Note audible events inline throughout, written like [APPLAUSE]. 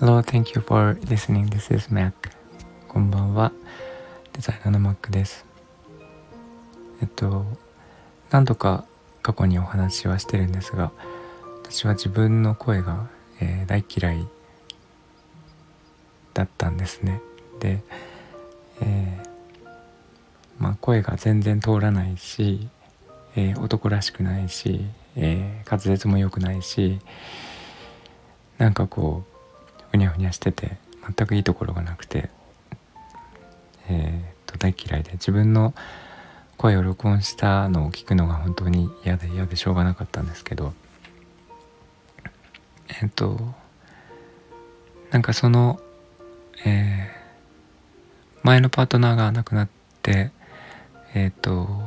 Hello, thank you for listening. This is Mac. こんばんは。デザイナーの Mac です。えっと、何度か過去にお話はしてるんですが、私は自分の声が、えー、大嫌いだったんですね。で、えー、まあ声が全然通らないし、えー、男らしくないし、えー、滑舌も良くないしなんかこうふにゃふにゃしてて全くいいところがなくて、えー、と大嫌いで自分の声を録音したのを聞くのが本当に嫌で嫌でしょうがなかったんですけどえっ、ー、となんかその、えー、前のパートナーが亡くなってえっ、ー、と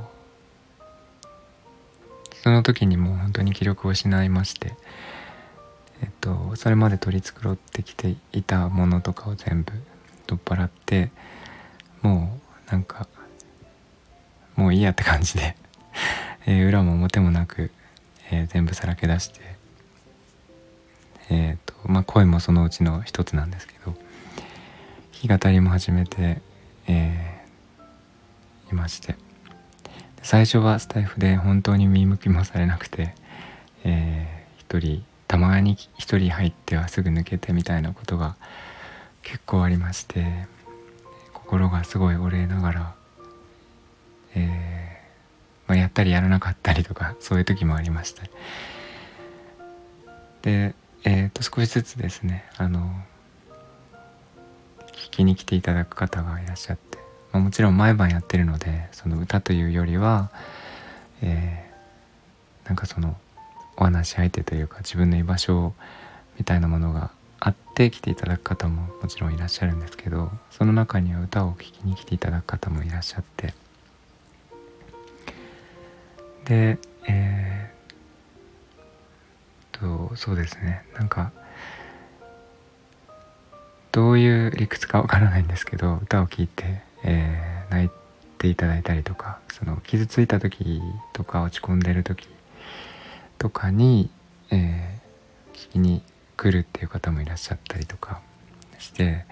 その時にも本当に気力を失いましてえっとそれまで取り繕ってきていたものとかを全部取っ払ってもうなんかもういいやって感じでえー、裏も表もなく、えー、全部さらけ出してえっ、とまあ声もそのうちの一つなんですけど弾き語りも始めて、えー、いまして。最初はスタイフで本当に見向きもされなくて、えー、一人たまに一人入ってはすぐ抜けてみたいなことが結構ありまして心がすごい折れながら、えー、まあ、やったりやらなかったりとかそういう時もありました。でえー、と少しずつですねあの聞きに来ていただく方がいらっしゃってまあ、もちろん毎晩やってるのでその歌というよりは、えー、なんかそのお話し相手というか自分の居場所みたいなものがあって来ていただく方ももちろんいらっしゃるんですけどその中には歌を聴きに来ていただく方もいらっしゃって。でえー、とそうですね。なんかどういう理屈かわからないんですけど歌を聴いてえー、泣いていただいたりとかその傷ついた時とか落ち込んでる時とかに、えー、聞きに来るっていう方もいらっしゃったりとかして、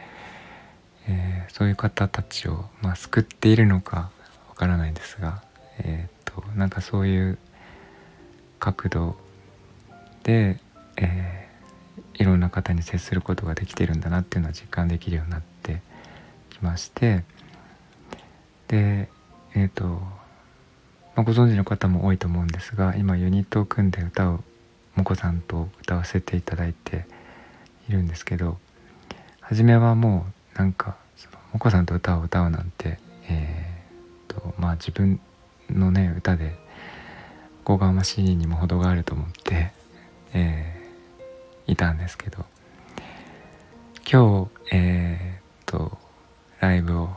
えー、そういう方たちを、まあ、救っているのかわからないですが、えーと、なんかそういう角度で、えー、いろんな方に接することができてるんだなっていうのは実感できるようになってきまして。でえっ、ー、と、まあ、ご存知の方も多いと思うんですが今ユニットを組んで歌をもこさんと歌わせていただいているんですけど初めはもうなんかもこさんと歌を歌うなんて、えーとまあ、自分のね歌でおこがましいにも程があると思って、えー、いたんですけど今日えっ、とライブを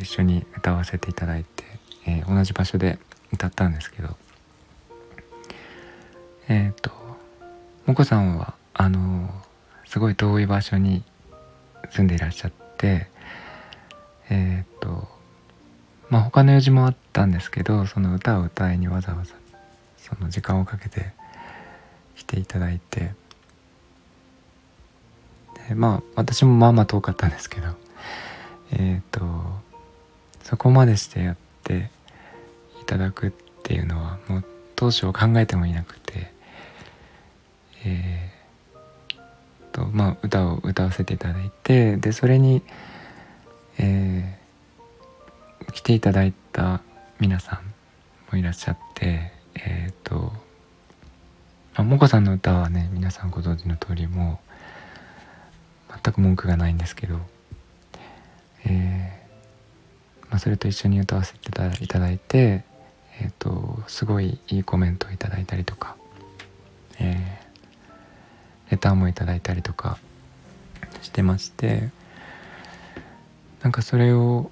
一緒に歌わせていただいて、えー、同じ場所で歌ったんですけどえっ、ー、ともこさんはあのすごい遠い場所に住んでいらっしゃってえっ、ー、とまあ他の用事もあったんですけどその歌を歌いにわざわざその時間をかけて来ていただいてでまあ私もまあまあ遠かったんですけどえっ、ー、とそこまでしてやっていただくっていうのはもう当初考えてもいなくてえー、とまあ歌を歌わせていただいてでそれに、えー、来ていただいた皆さんもいらっしゃってえっ、ー、ともこさんの歌はね皆さんご存知の通りもう全く文句がないんですけどえー、まあ、それと一緒に歌わせていただいて、えーと、すごいいいコメントをいただいたりとか、えー、レターもいただいたりとかしてましてなんかそれを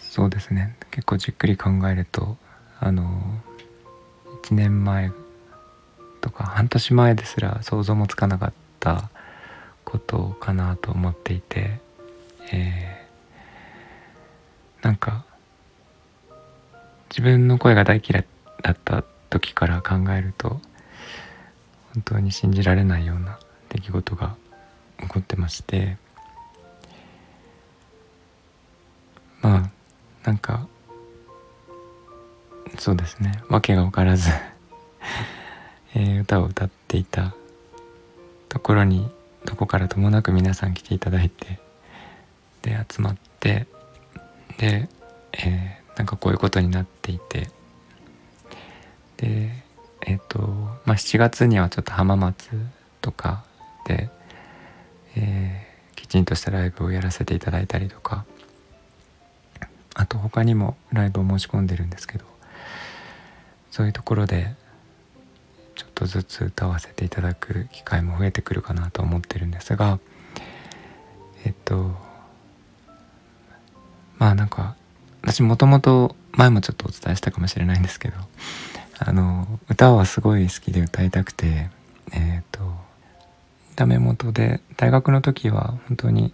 そうですね結構じっくり考えるとあの1年前とか半年前ですら想像もつかなかったことかなと思っていて、えー、なんか自分の声が大嫌いだった時から考えると本当に信じられないような出来事が起こってましてまあなんかそうですね。訳が分からず [LAUGHS] えー、歌を歌っていたところにどこからともなく皆さん来ていただいてで集まってで、えー、なんかこういうことになっていて。でえっ、ー、とまあ7月にはちょっと浜松とかで、えー、きちんとしたライブをやらせていただいたりとか。あと他にもライブを申し込んでるんですけどそういうところでちょっとずつ歌わせていただく機会も増えてくるかなと思ってるんですがえっとまあなんか私もともと前もちょっとお伝えしたかもしれないんですけどあの歌はすごい好きで歌いたくてえっ、とダメ元で大学の時は本当に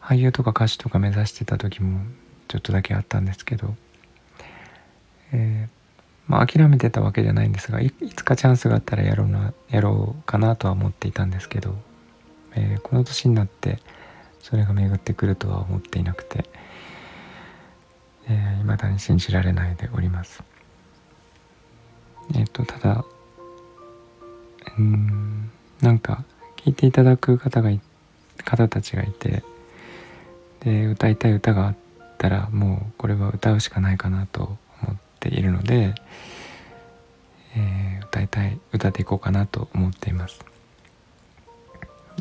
俳優とか歌手とか目指してた時もちょっとだけあったんですけど、えー、まあ、諦めてたわけじゃないんですがいつかチャンスがあったらやろうなやろうかなとは思っていたんですけど、えー、この年になってそれが巡ってくるとは思っていなくて、えー、だに信じられないでおります。えっ、ー、とただうんなんか聞いていただく方が方たちがいてで歌いたい歌があったらもうこれは歌うしかないかなと思っているので、えー、歌いたい歌っていこうかなと思っています。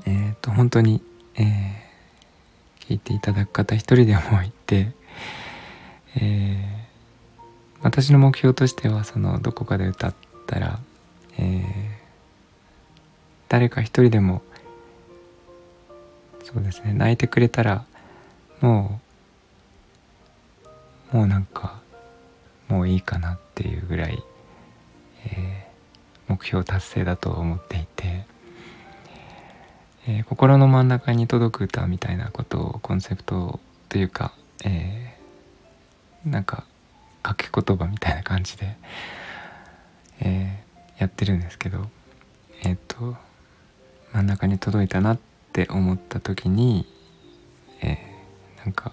えっ、ー、と本当に、えー、聞いていただく方一人でもいてえー、私の目標としてはそのどこかで歌ったら、えー、誰か一人でもそうですね泣いてくれたらもうもうなんかもういいかなっていうぐらい、えー、目標達成だと思っていて、えー、心の真ん中に届く歌みたいなことをコンセプトというか、えなんか掛け言葉みたいな感じで、えー、やってるんですけどえっ、ー、と真ん中に届いたなって思った時に、えー、なんか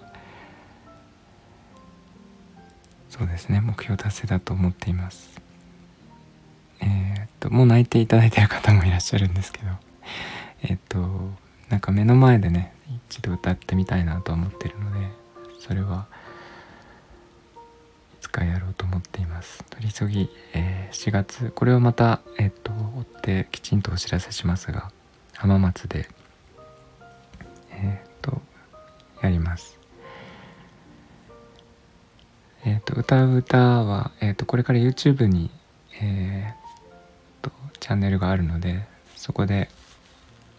そうですね目標達成だと思っています。えっともう泣いていただいてる方もいらっしゃるんですけどえっとなんか目の前でね一度歌ってみたいなと思ってるのでそれは回やろうと思っています。取り急ぎ、えー、4月これをまたえっ、と追ってきちんとお知らせしますが浜松でえっ、とやります。えっ、と歌う歌は、えっとこれから YouTube に、えー、とチャンネルがあるのでそこで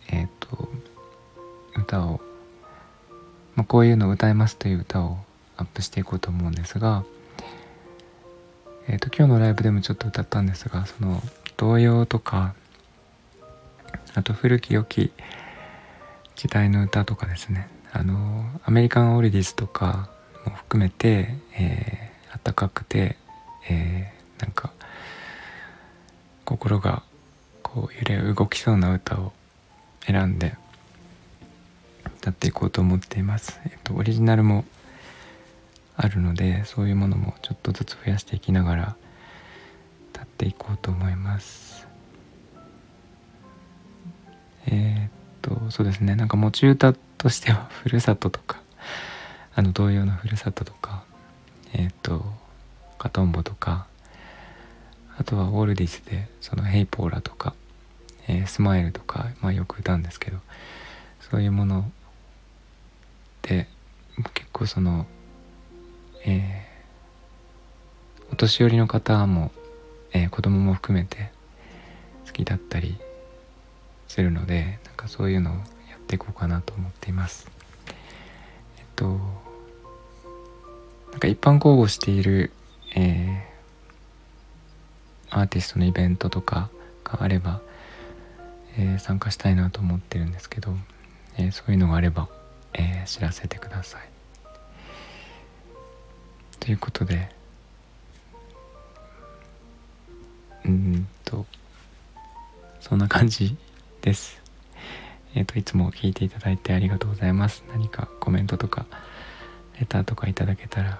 えっ、と歌を、まあ、こういうのを歌いますという歌をアップしていこうと思うんですがえーと、今日のライブでもちょっと歌ったんですがその童謡とかあと古き良き時代の歌とかですねあのアメリカンオリディスとかも含めて、えー、あったかくて、えー、なんか心がこう揺れ動きそうな歌を選んで歌っていこうと思っています。えっと、オリジナルもあるのでそういうものもちょっとずつ増やしていきながら立っていこうと思います。えー、っとそうですね。なんか持ち歌としては [LAUGHS] ふるさととかあの同様のふるさととかえー、っとカトンボとかあとはオールディスでそのヘイポーラとか、えー、スマイルとか、まあ、よく歌うんですけどそういうもので結構そのえー、お年寄りの方も、えー、子供も含めて好きだったりするのでなんかそういうのをやっていこうかなと思っています。えっとなんか一般公募している、えー、アーティストのイベントとかがあれば、えー、参加したいなと思ってるんですけど、えー、そういうのがあれば、え知らせてください。ということで、うんと。そんな感じです。えっ、といつも聞いていただいてありがとうございます。何かコメントとかレターとかいただけたら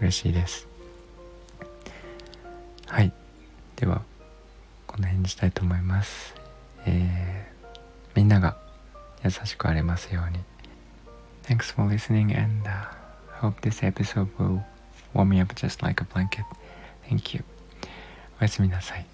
嬉しいです。はい。ではこの辺にしたいと思います。えー、みんなが優しくありますように。Thanks for listening and、uh, hope this episode will warm me up just like a blanket Thank you おやすみなさい